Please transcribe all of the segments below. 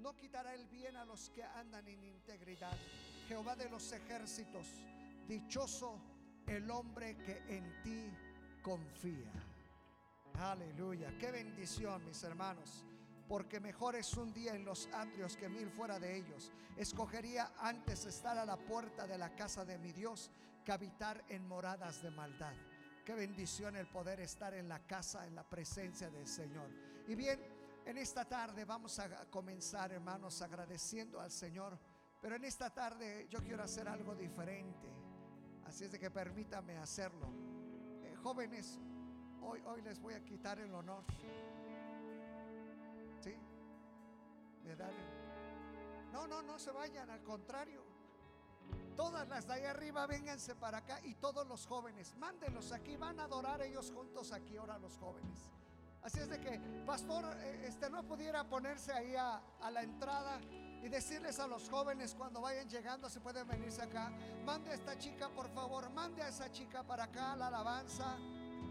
No quitará el bien a los que andan en integridad. Jehová de los ejércitos, dichoso el hombre que en ti confía. Aleluya, qué bendición, mis hermanos. Porque mejor es un día en los atrios que mil fuera de ellos. Escogería antes estar a la puerta de la casa de mi Dios que habitar en moradas de maldad. Qué bendición el poder estar en la casa, en la presencia del Señor. Y bien, en esta tarde vamos a comenzar, hermanos, agradeciendo al Señor. Pero en esta tarde yo quiero hacer algo diferente. Así es de que permítame hacerlo. Eh, jóvenes, hoy, hoy les voy a quitar el honor. ¿Sí? Dar el- No, no, no se vayan, al contrario. Todas las de ahí arriba, vénganse para acá y todos los jóvenes, mándenlos aquí, van a adorar ellos juntos aquí ahora los jóvenes. Así es de que, pastor, eh, este no pudiera ponerse ahí a, la entrada y decirles a los jóvenes cuando vayan llegando, si pueden venirse acá, mande a esta chica, por favor, mande a esa chica para acá, la alabanza.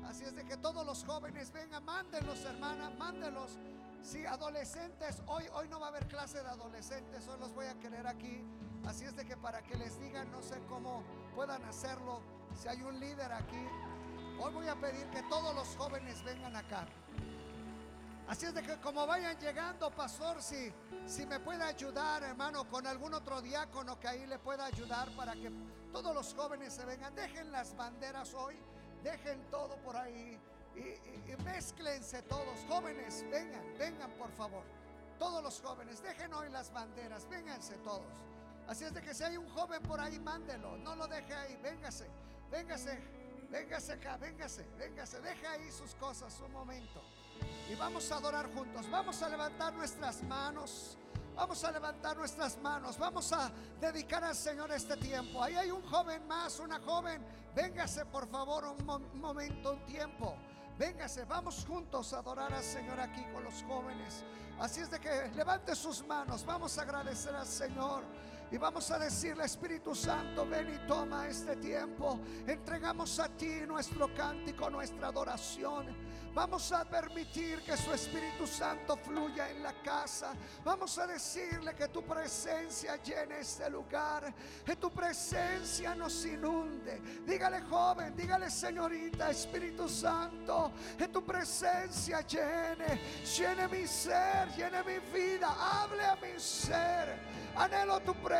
Así es de que todos los jóvenes vengan, mándenlos, hermana, mándenlos. Sí, adolescentes, hoy, hoy no va a haber clase de adolescentes, hoy los voy a querer aquí. Así es de que para que les digan, no sé cómo puedan hacerlo, si hay un líder aquí, hoy voy a pedir que todos los jóvenes vengan acá. Así es de que como vayan llegando, pastor, si, si me puede ayudar, hermano, con algún otro diácono que ahí le pueda ayudar para que todos los jóvenes se vengan. Dejen las banderas hoy, dejen todo por ahí y, y, mézclense todos. Jóvenes, vengan, vengan por favor. Todos los jóvenes, dejen hoy las banderas, vénganse todos. Así es de que si hay un joven por ahí, mándelo, no lo deje ahí, véngase, véngase, véngase acá, véngase, véngase, deje ahí sus cosas un momento. Y vamos a adorar juntos. Vamos a levantar nuestras manos. Vamos a levantar nuestras manos. Vamos a dedicar al Señor este tiempo. Ahí hay un joven más, una joven. Véngase por favor un, mo- un momento, un tiempo. Véngase, vamos juntos a adorar al Señor aquí con los jóvenes. Así es de que levante sus manos. Vamos a agradecer al Señor. Y vamos a decirle, Espíritu Santo, ven y toma este tiempo. Entregamos a ti nuestro cántico, nuestra adoración. Vamos a permitir que su Espíritu Santo fluya en la casa. Vamos a decirle que tu presencia llene este lugar. Que tu presencia nos inunde. Dígale joven, dígale señorita, Espíritu Santo, que tu presencia llene, llene mi ser, llene mi vida. Hable a mi ser. Anhelo tu presencia,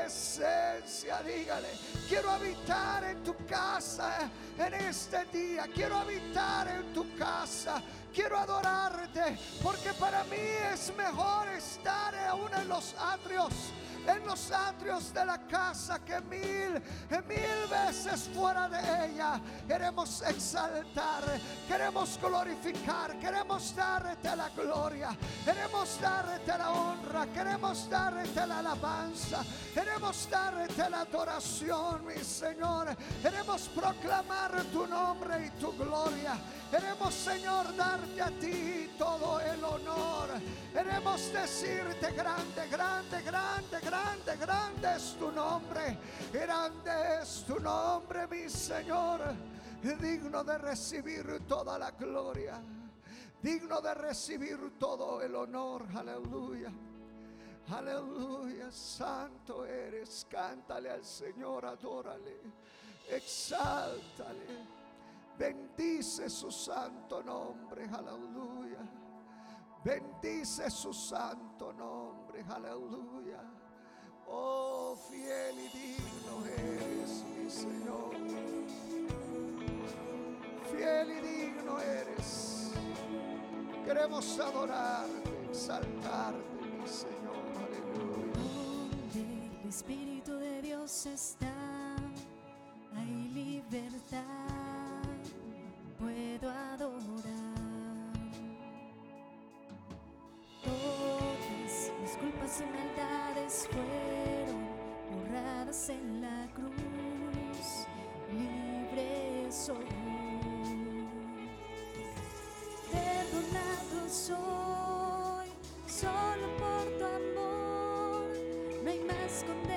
dígale. Quiero habitar en tu casa en este día. Quiero habitar en tu casa. Quiero adorarte porque para mí es mejor estar aún en los atrios. En los atrios de la casa que mil, mil veces fuera de ella. Queremos exaltar, queremos glorificar, queremos darte la gloria, queremos darte la honra, queremos darte la alabanza, queremos darte la adoración, mi Señor. Queremos proclamar tu nombre y tu gloria. Queremos, Señor, darte a ti todo el honor. Queremos decirte grande, grande, grande, grande, grande es tu nombre. Grande es tu nombre, mi Señor. Digno de recibir toda la gloria. Digno de recibir todo el honor. Aleluya. Aleluya, santo eres. Cántale al Señor, adórale. Exáltale. Bendice su santo nombre, aleluya. Bendice su santo nombre, aleluya. Oh, fiel y digno eres, mi Señor. Fiel y digno eres. Queremos adorarte, exaltarte, mi Señor, aleluya. El Espíritu de Dios está, no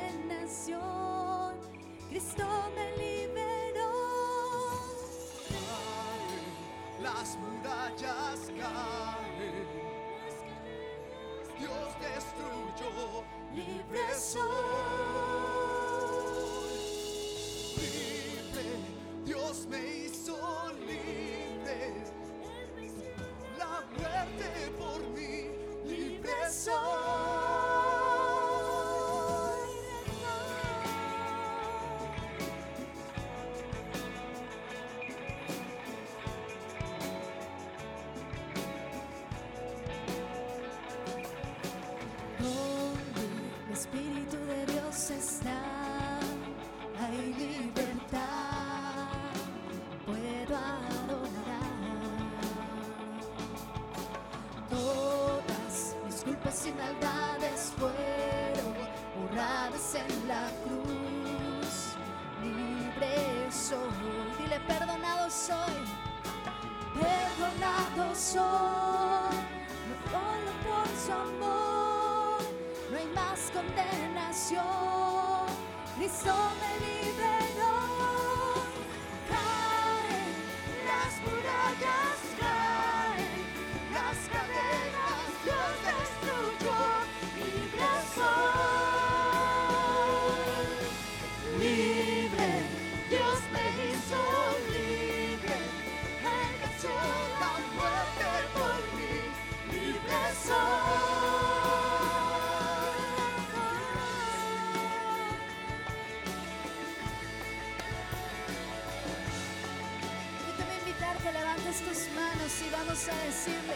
y vamos a decirle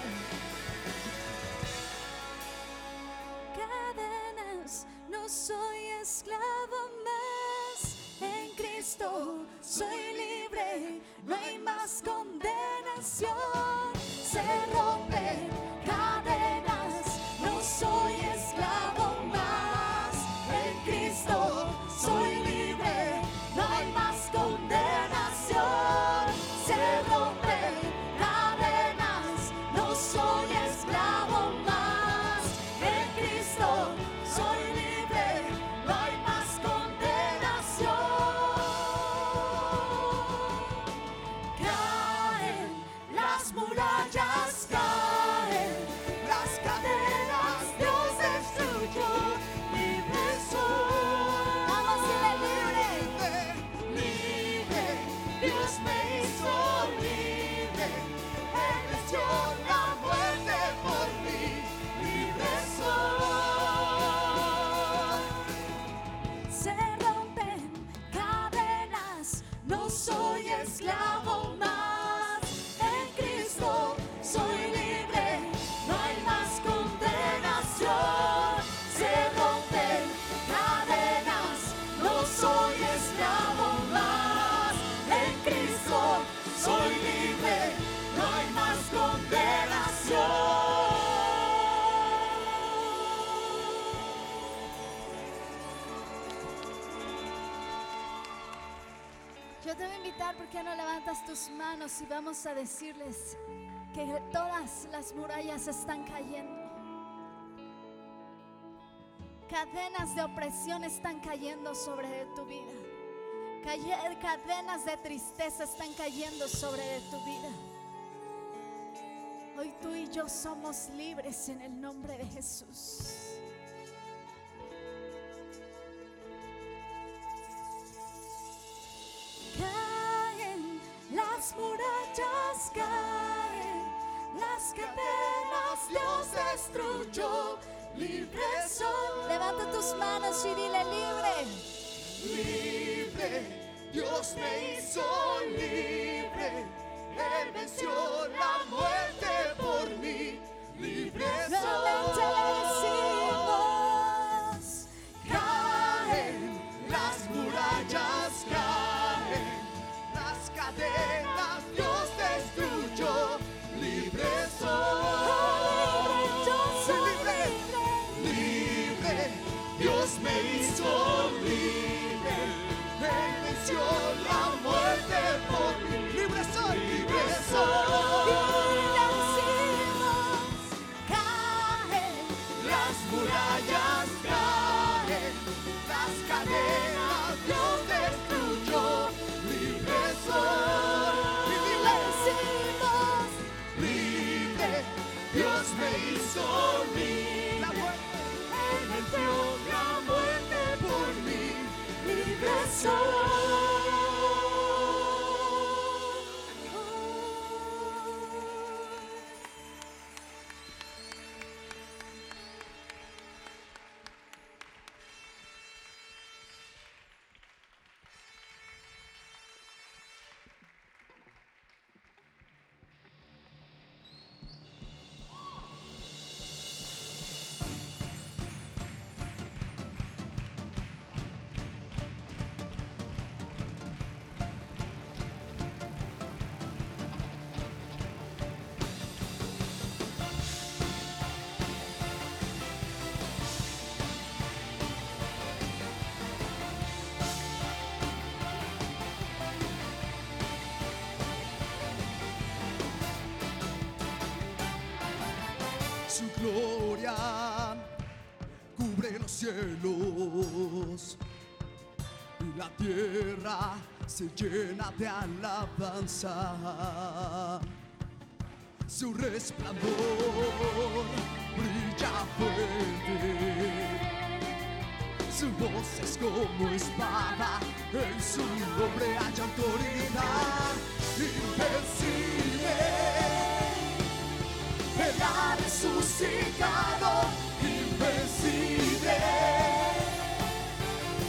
y vamos a decirles que todas las murallas están cayendo. Cadenas de opresión están cayendo sobre tu vida. Cadenas de tristeza están cayendo sobre tu vida. Hoy tú y yo somos libres en el nombre de Jesús. las cadenas Dios destruyó, libre soy. Levanta tus manos y dile libre. Libre, Dios me hizo libre, Él venció la muerte. Su gloria cubre los cielos y la tierra se llena de alabanza. Su resplandor brilla fuerte. Su voz es como espada, en su nombre hay autoridad invencible. Resucitado, invencible.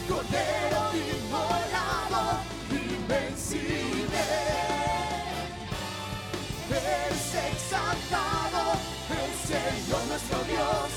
Cordero inmolado, invencible. Es exaltado el Señor nuestro Dios,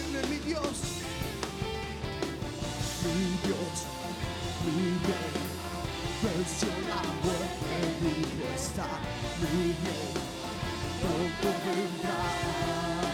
decirle mi Dios, mi Dios, mi venció la muerte, vivo está, mi Dios, pronto vendrá.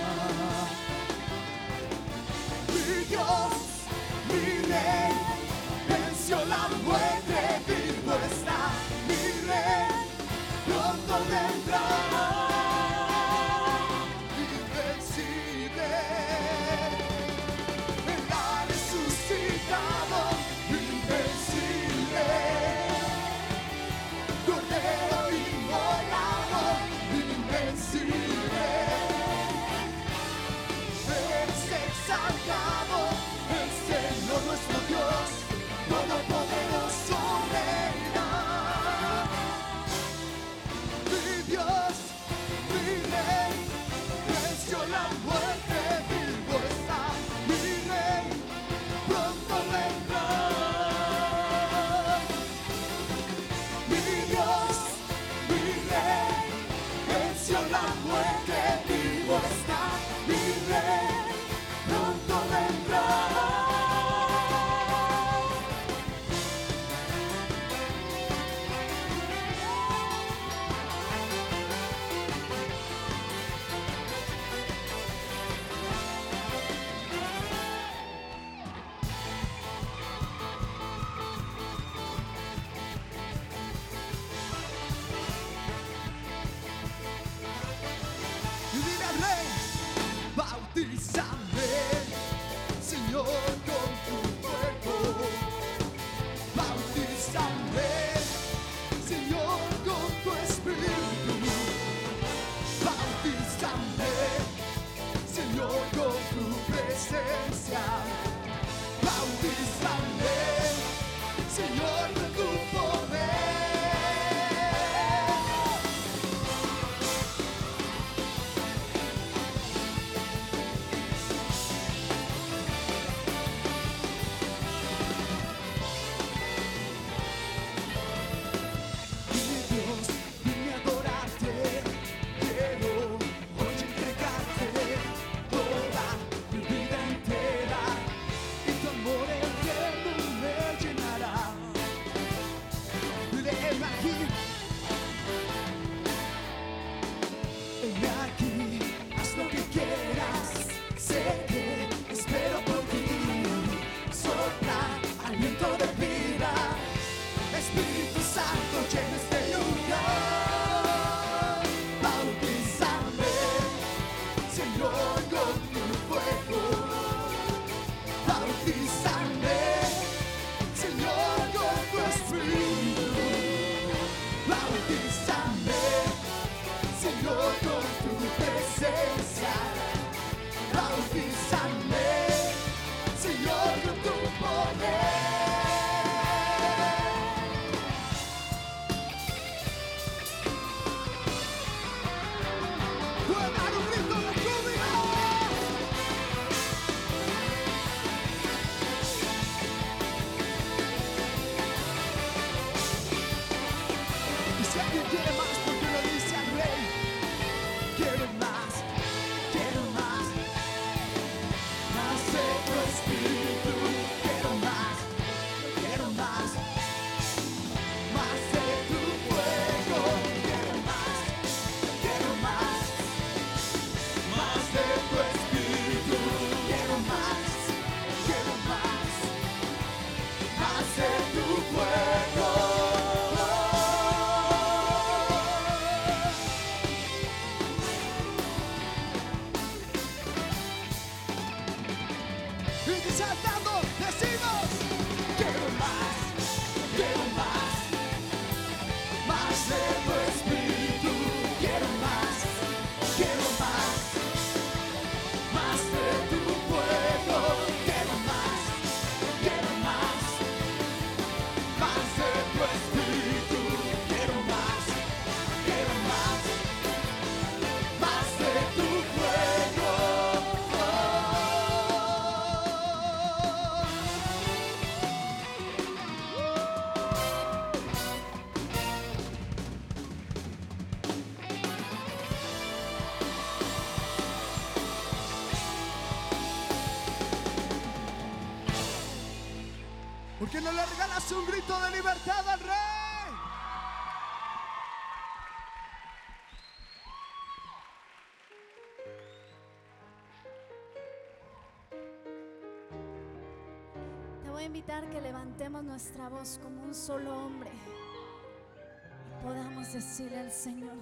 que levantemos nuestra voz como un solo hombre y podamos decirle al Señor,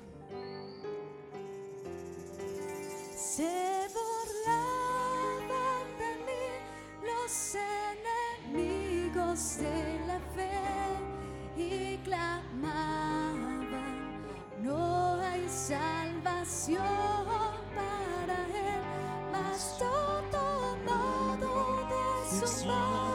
se burlaban de mí los enemigos de la fe y clamaban, no hay salvación para él, mas todo tomado de su mano.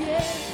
yeah.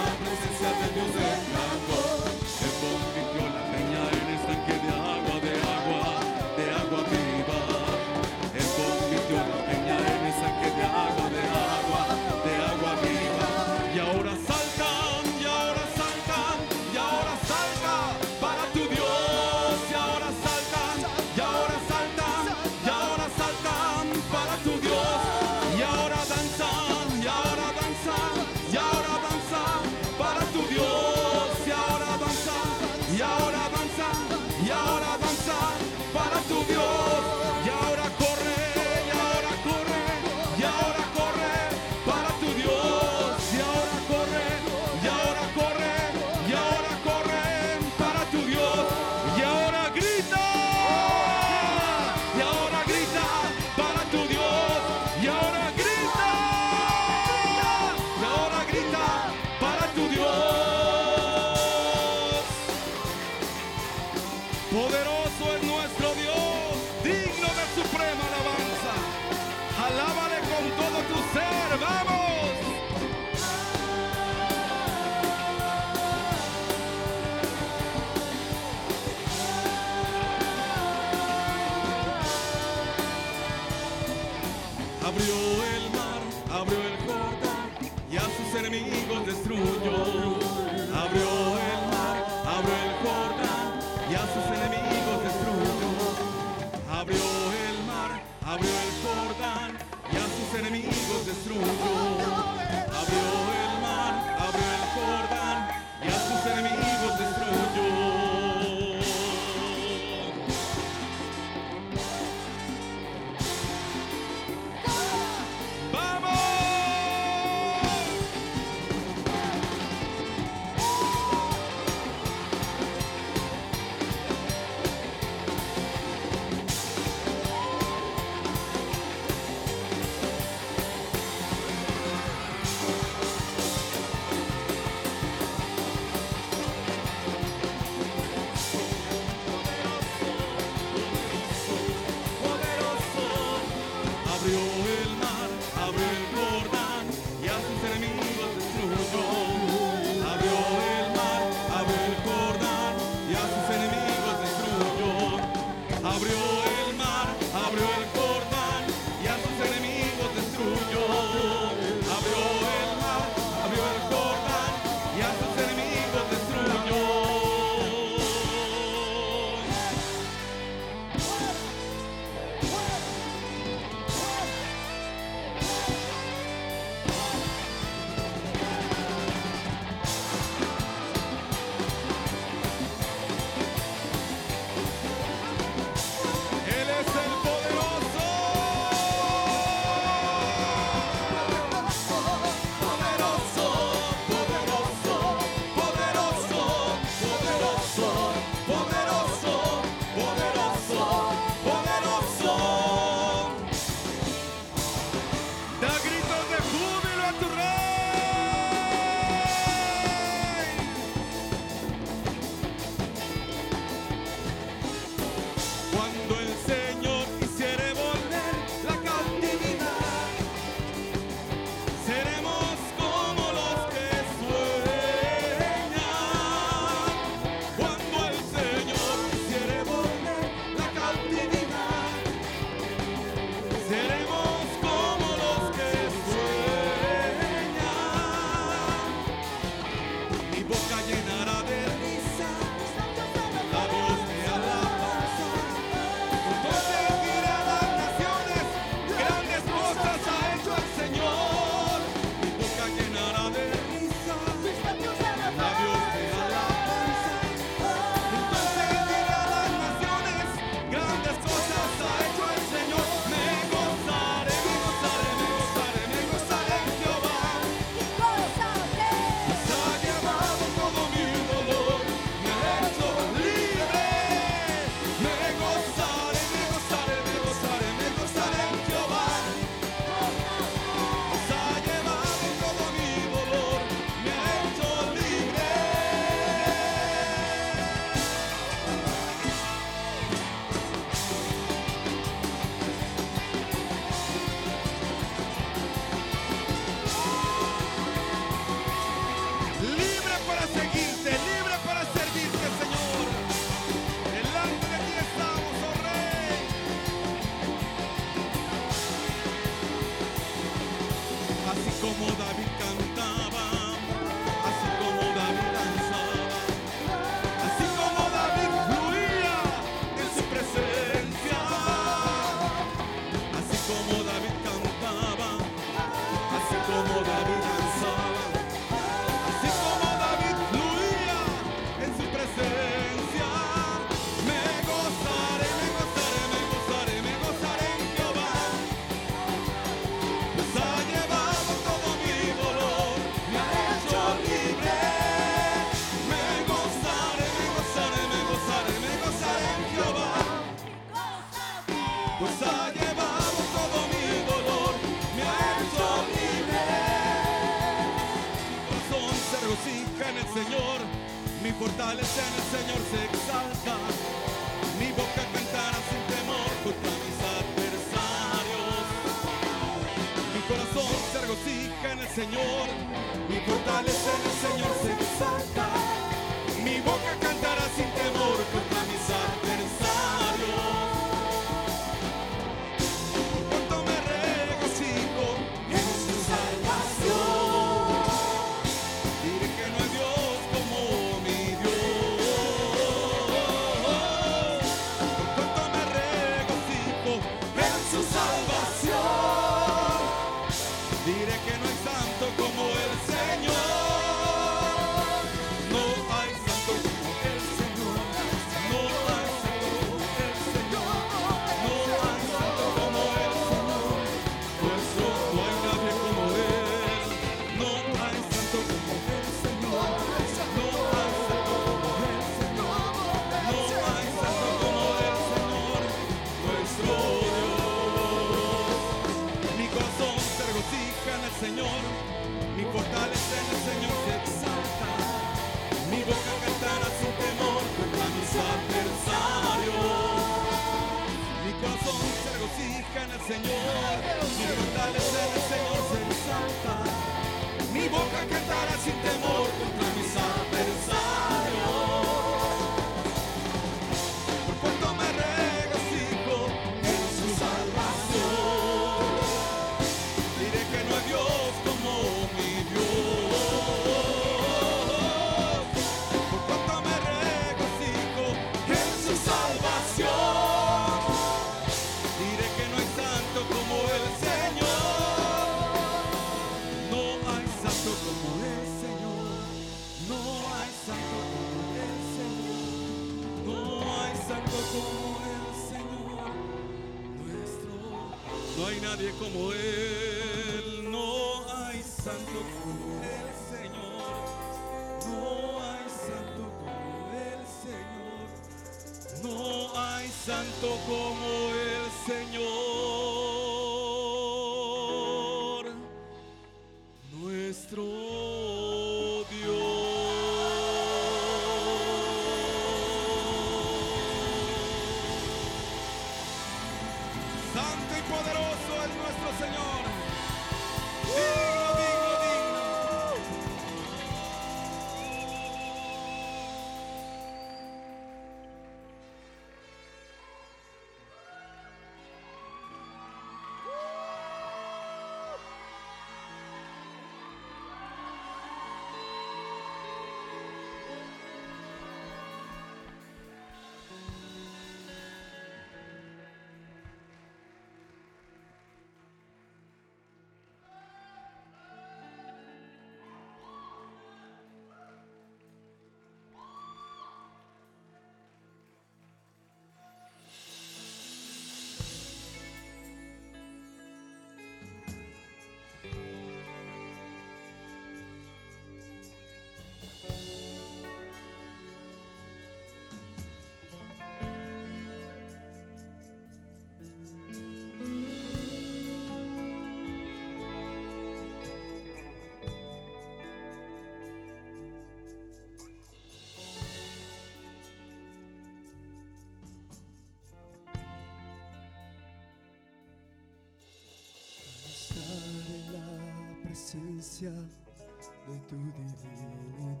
de tu divinidad.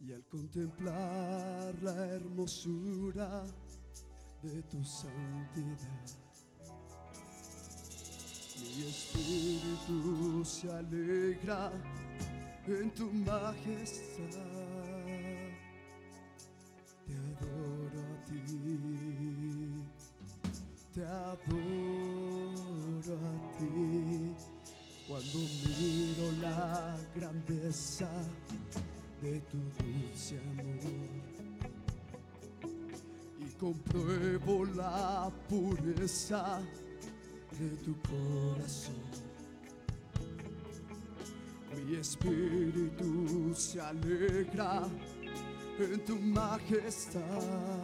Y al contemplar la hermosura de tu santidad, mi espíritu se alegra en tu majestad. und du machst das.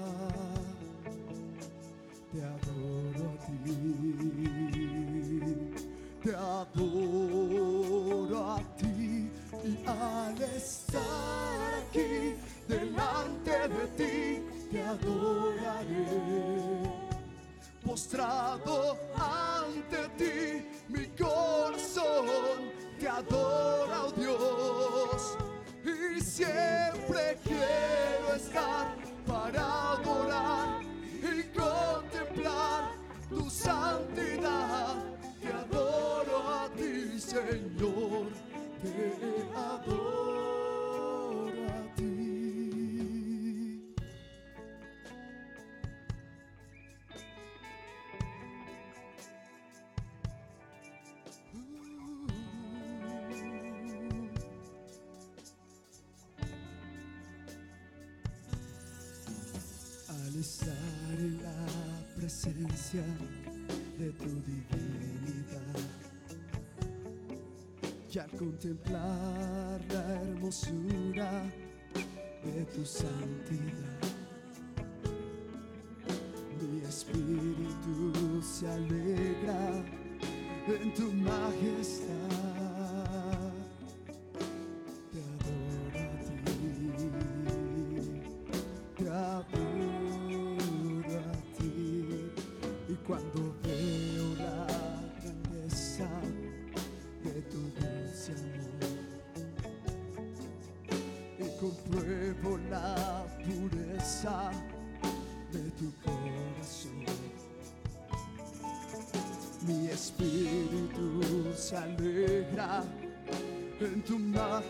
de tu divinidad. Y al contemplar la hermosura de tu santidad.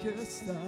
Just está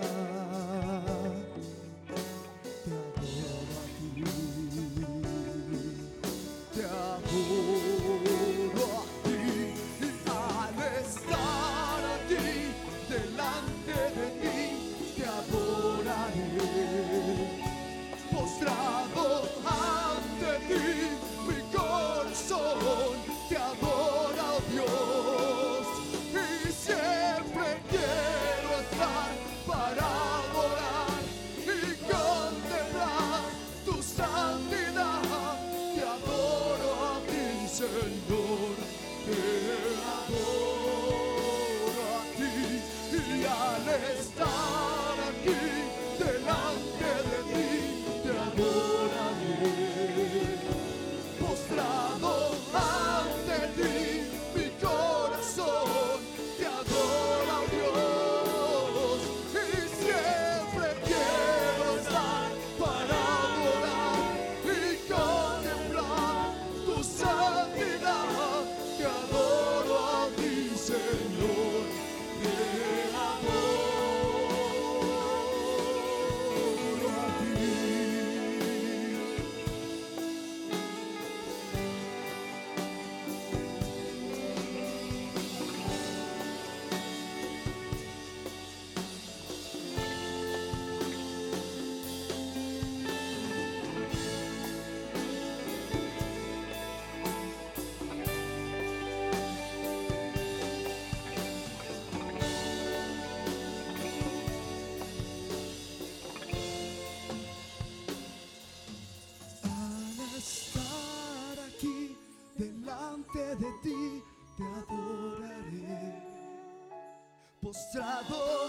mostrador.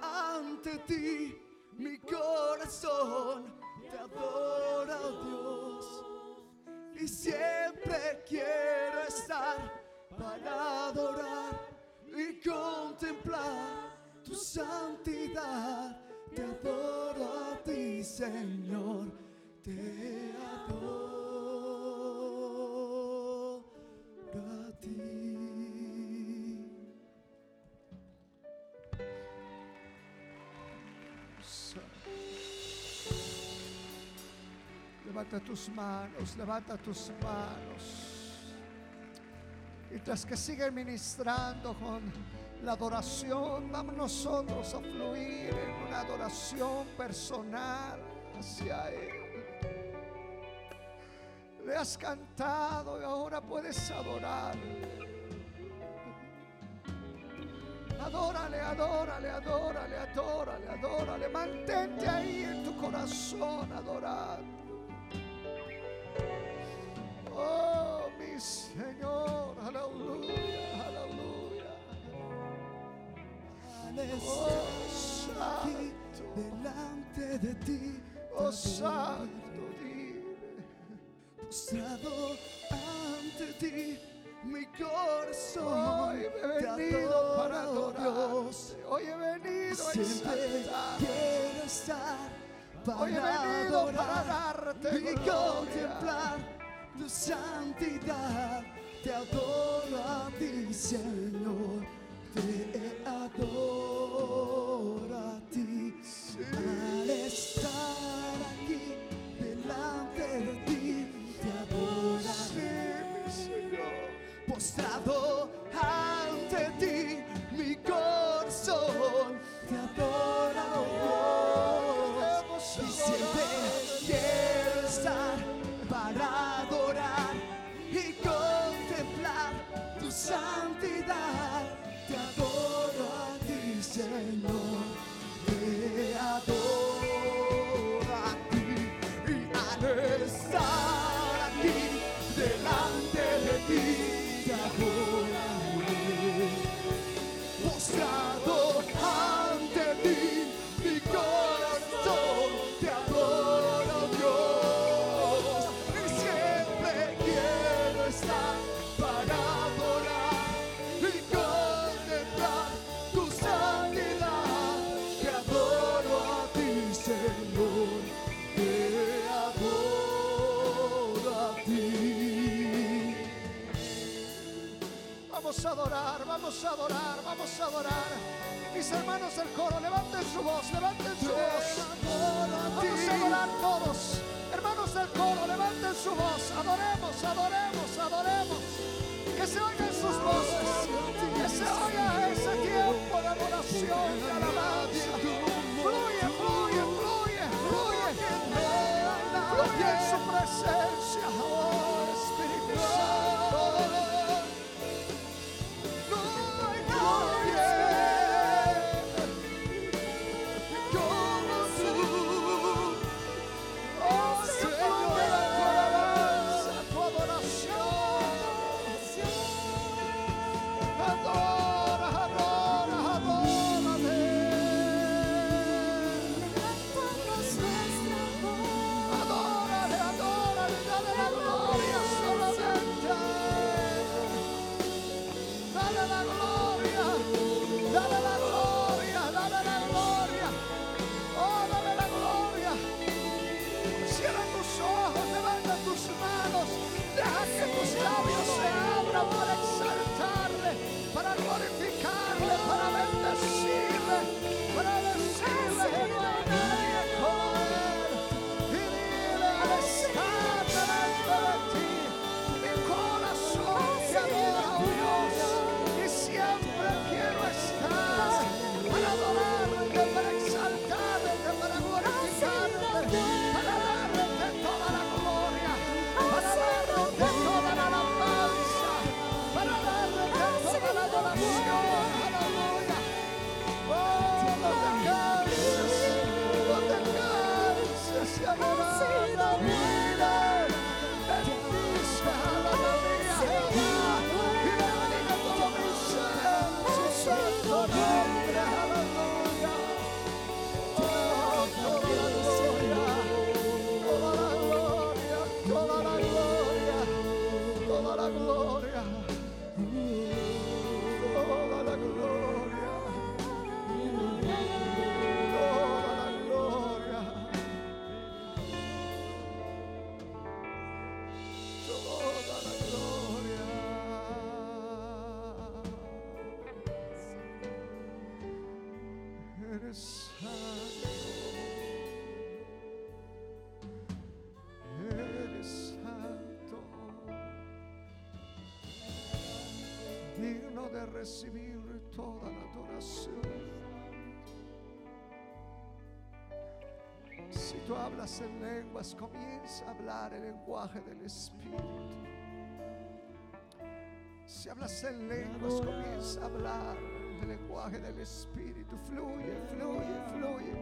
Ante ti, mi corazón te adora, Dios. Y siempre Levanta tus manos, levanta tus manos. Mientras que sigue ministrando con la adoración, vamos nosotros a fluir en una adoración personal hacia Él. Le has cantado y ahora puedes adorar. Adórale, adórale, adórale, adórale, adórale. Mantente ahí en tu corazón adorando. Señor. Aleluya, aleluya. Oh, santo. Delante de ti, oh santo, dime. Postrado ante ti, mi corazón. Hoy he venido para adorarte. Hoy he venido a exaltar. Hoy he venido para darte y contemplar tu santidad. Te adoro a ti, Señor, te adoro. Vamos a adorar, vamos a adorar, vamos a adorar. Mis hermanos del coro, levanten su voz, levanten su voz. Vamos a adorar todos. Hermanos del coro, levanten su voz. Adoremos, adoremos, adoremos. Que se oigan sus voces. Que se oiga ese tiempo de adoración y alabanza. Hallelujah. recibir toda la adoración. Si tú hablas en lenguas, comienza a hablar el lenguaje del Espíritu. Si hablas en lenguas, comienza a hablar el lenguaje del Espíritu. Fluye, fluye, fluye.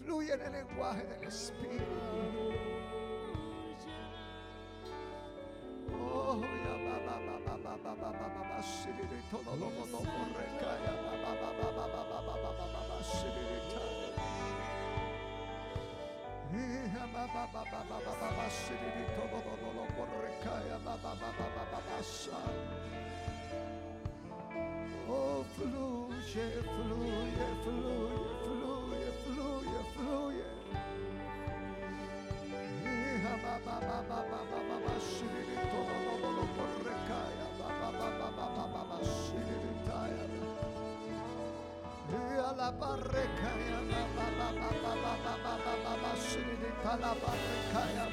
Fluye en el lenguaje del Espíritu. Oh, fluye, fluye, fluye. Kalabakaya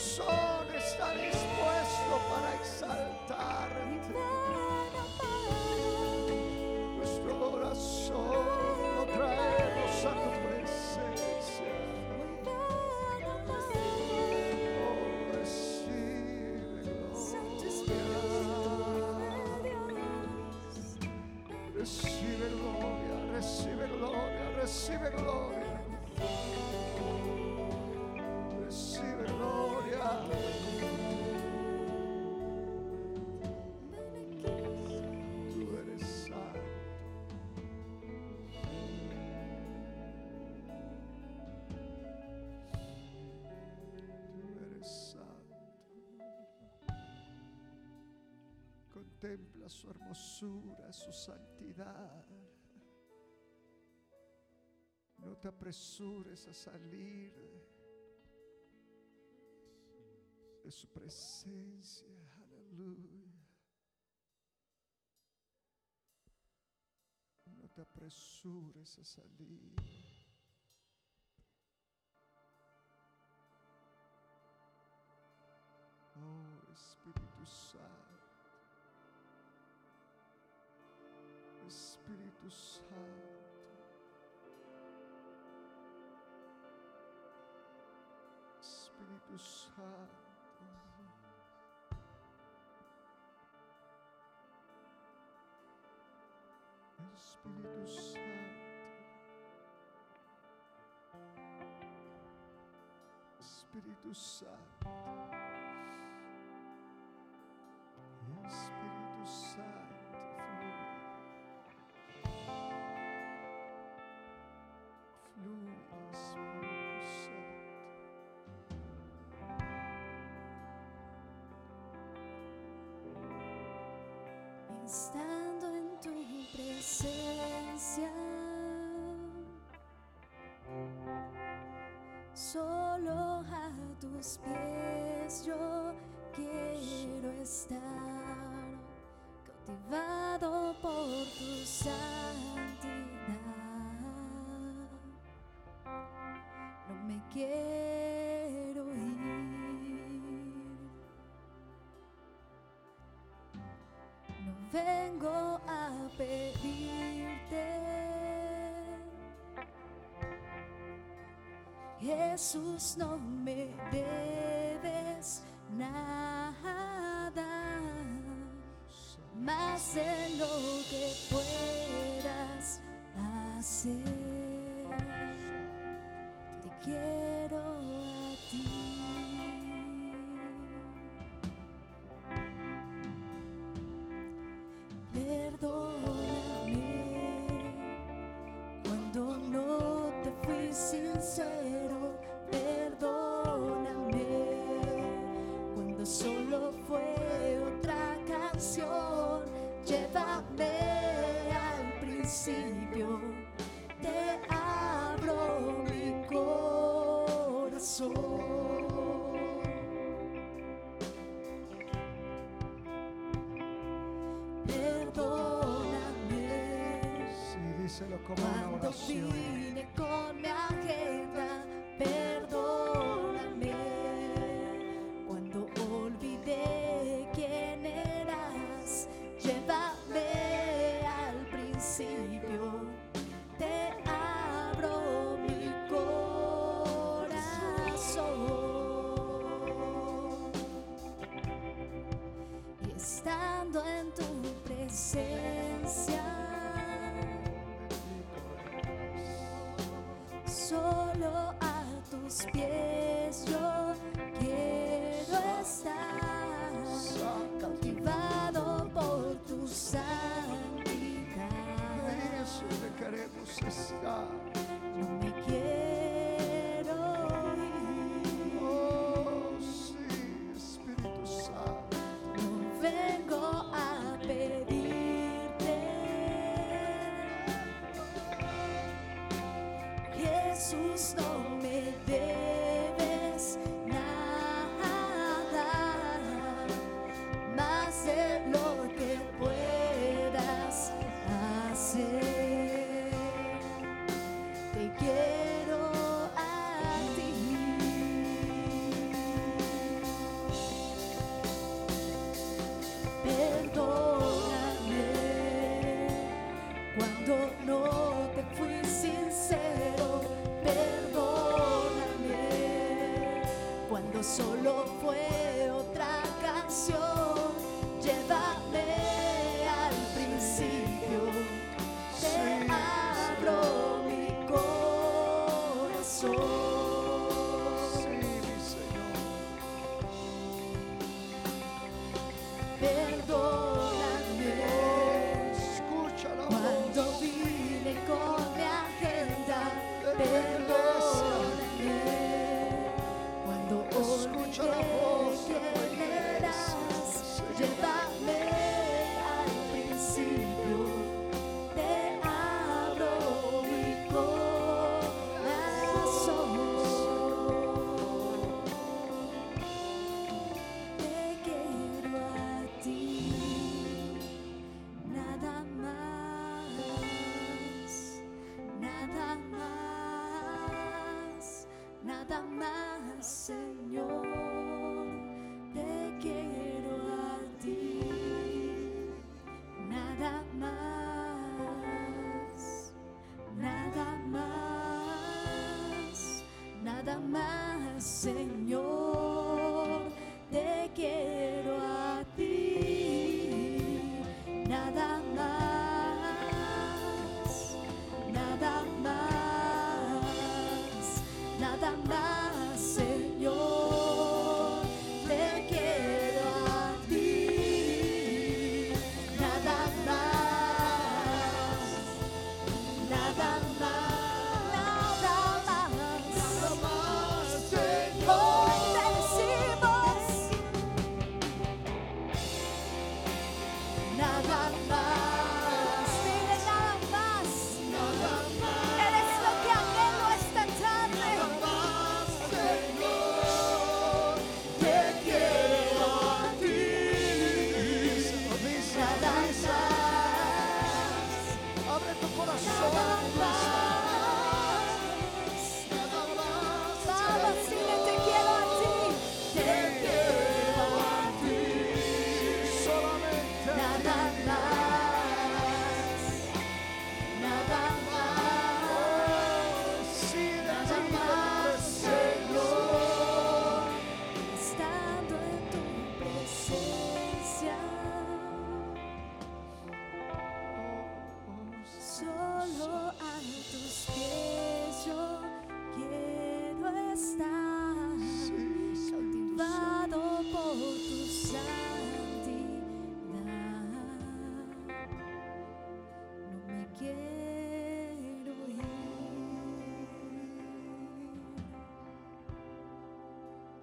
Nuestro su hermosura, su santidad. No te apresures a salir de su presencia. Aleluya. No te apresures a salir. Espíritu Santo. Espíritu Santo. Espíritu Santo. Espíritu Santo. Espíritu Estando en tu presencia, solo a tus pies yo quiero estar, cautivado por tu santidad. No me quiero vengo a pedirte, Jesús, no me debes nada más de lo que puedas hacer. Sincero. Perdóname cuando solo fue otra canción. Llévame al principio. Te abro mi corazón. Perdóname Sí, díselo como una oración. vine con mi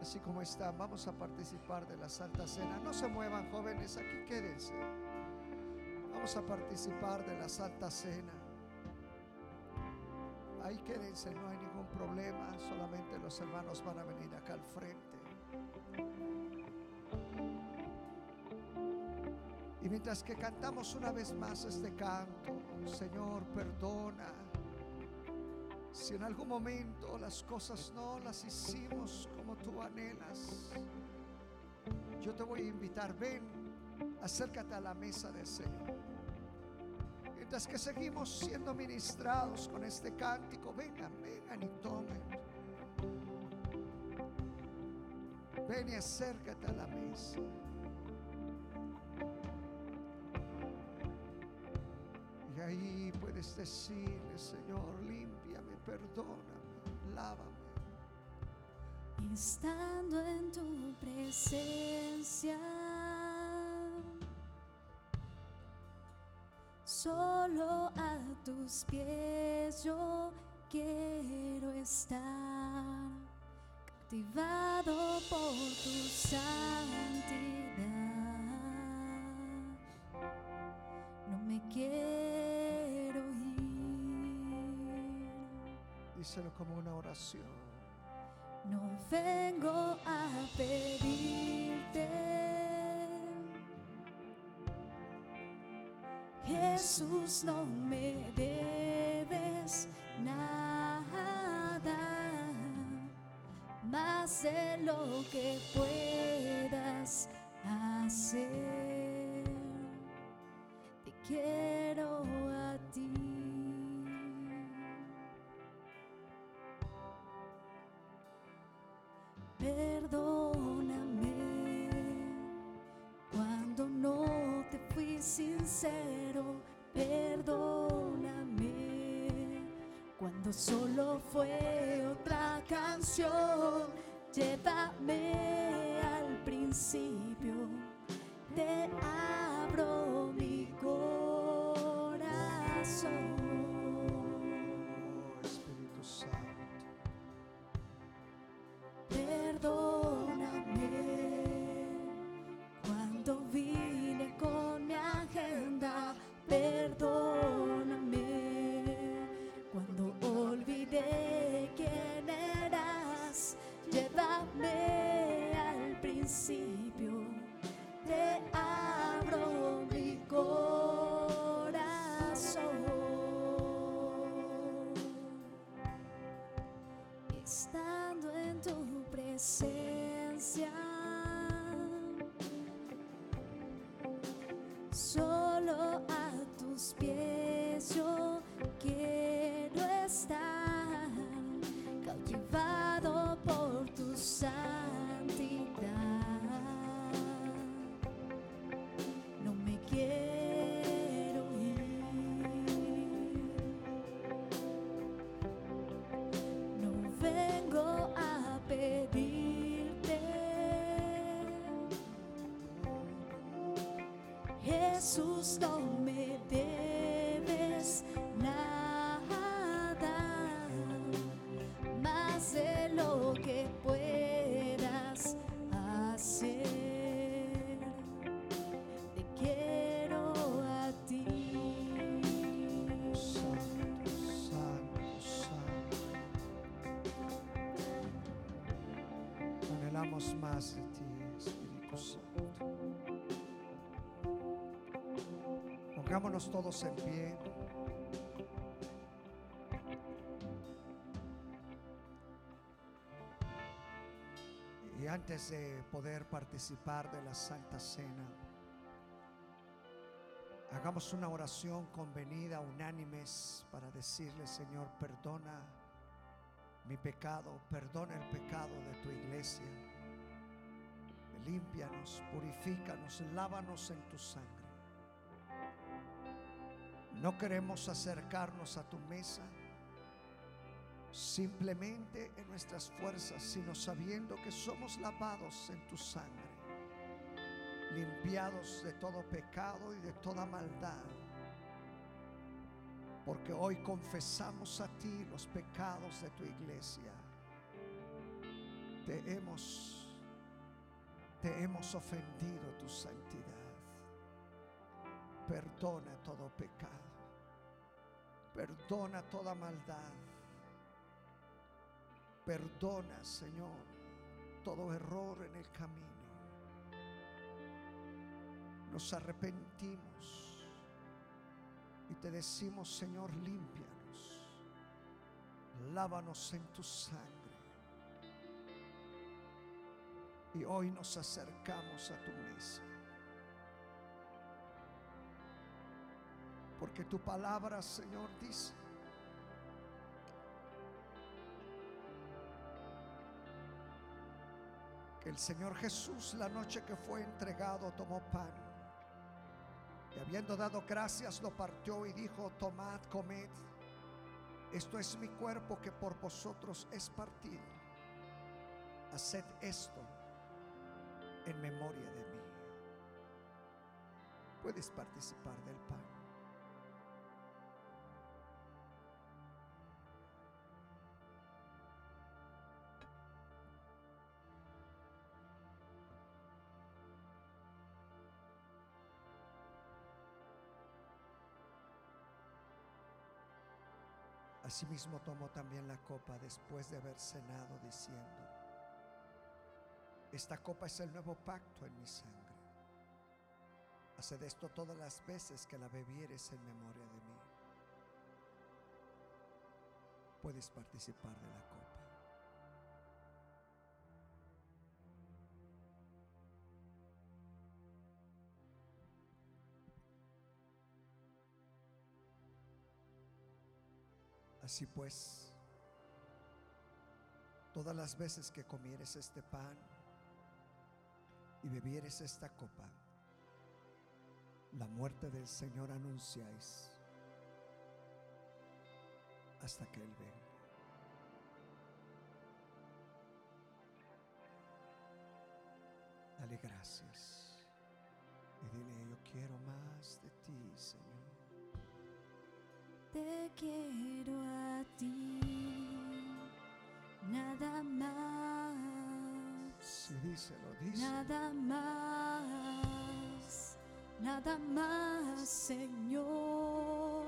Así como están, vamos a participar de la Santa Cena. No se muevan, jóvenes, aquí quédense. Vamos a participar de la Santa Cena. Ahí quédense, no hay ningún problema. Solamente los hermanos van a venir acá al frente. Y mientras que cantamos una vez más este canto, Señor, perdona. Si en algún momento las cosas no las hicimos tú anhelas, yo te voy a invitar, ven, acércate a la mesa del Señor. Mientras que seguimos siendo ministrados con este cántico, vengan, vengan y tomen. Ven y acércate a la mesa. Y ahí puedes decirle, Señor, límpiame, perdóname, lávame. Estando en tu presencia, solo a tus pies yo quiero estar, cautivado por tu santidad. No me quiero ir. Díselo como una oración. No vengo a pedirte, Jesús, no me debes nada más de lo que puedas hacer. Sincero, perdóname. Cuando solo fue otra canción, llévame al principio, vengo a pedirte, Jesús, Anhelamos más de ti, Espíritu Santo. Pongámonos todos en pie. Y antes de poder participar de la Santa Cena, Hagamos una oración convenida, unánimes, para decirle, Señor, perdona mi pecado, perdona el pecado de tu iglesia. Límpianos, purifícanos, lávanos en tu sangre. No queremos acercarnos a tu mesa simplemente en nuestras fuerzas, sino sabiendo que somos lavados en tu sangre limpiados de todo pecado y de toda maldad. Porque hoy confesamos a ti los pecados de tu iglesia. Te hemos hemos ofendido tu santidad. Perdona todo pecado. Perdona toda maldad. Perdona, Señor, todo error en el camino nos arrepentimos y te decimos, Señor, límpianos, lávanos en tu sangre. Y hoy nos acercamos a tu mesa. Porque tu palabra, Señor, dice que el Señor Jesús la noche que fue entregado tomó pan y habiendo dado gracias lo partió y dijo, tomad, comed, esto es mi cuerpo que por vosotros es partido. Haced esto en memoria de mí. Puedes participar del pan. Asimismo tomó también la copa después de haber cenado diciendo, esta copa es el nuevo pacto en mi sangre. Haced esto todas las veces que la bebieres en memoria de mí. Puedes participar de la copa. Así pues, todas las veces que comieres este pan y bebieres esta copa, la muerte del Señor anunciáis hasta que Él venga. Dale gracias y dile, yo quiero más de ti, Señor. Te quiero a ti, nada más, Si díselo, díselo. nada más, nada más, Señor.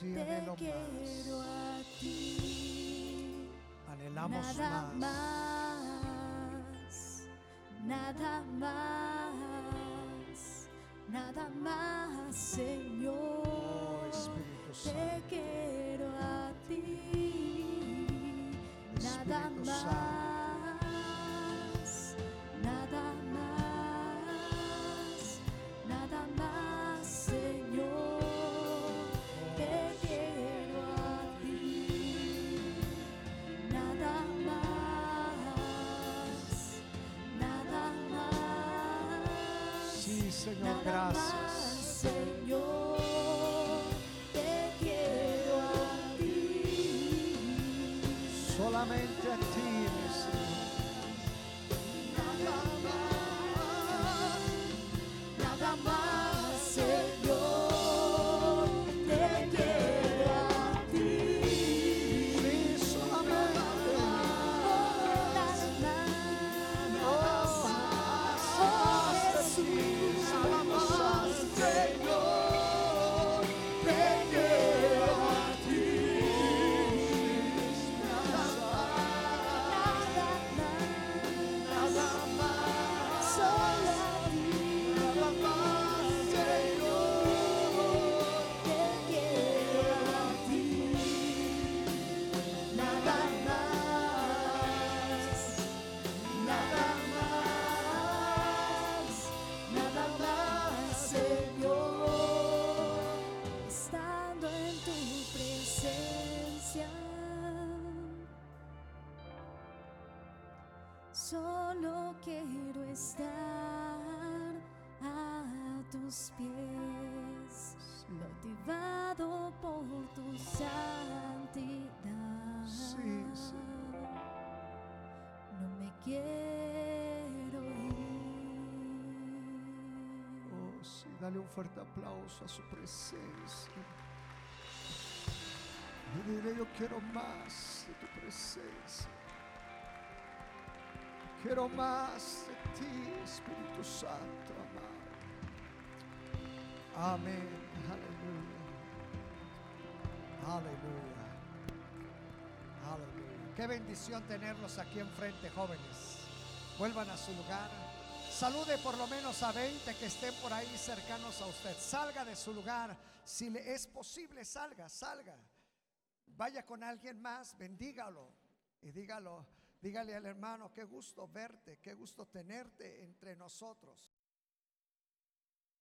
Te quiero más, a ti, anhelamos nada más. nada más, nada más, Señor. Oh Espíritu Te Santo, quiero a ti, nada más, Sí, Señor, un fuerte aplauso a su presencia. Y dile, yo quiero más de tu presencia. Quiero más de ti, Espíritu Santo, amado. Amén. Aleluya. Aleluya. Aleluya. Qué bendición tenerlos aquí enfrente, jóvenes. Vuelvan a su lugar. Salude por lo menos a 20 que estén por ahí cercanos a usted. Salga de su lugar. Si le es posible, salga, salga. Vaya con alguien más, bendígalo y dígalo. Dígale al hermano, qué gusto verte, qué gusto tenerte entre nosotros.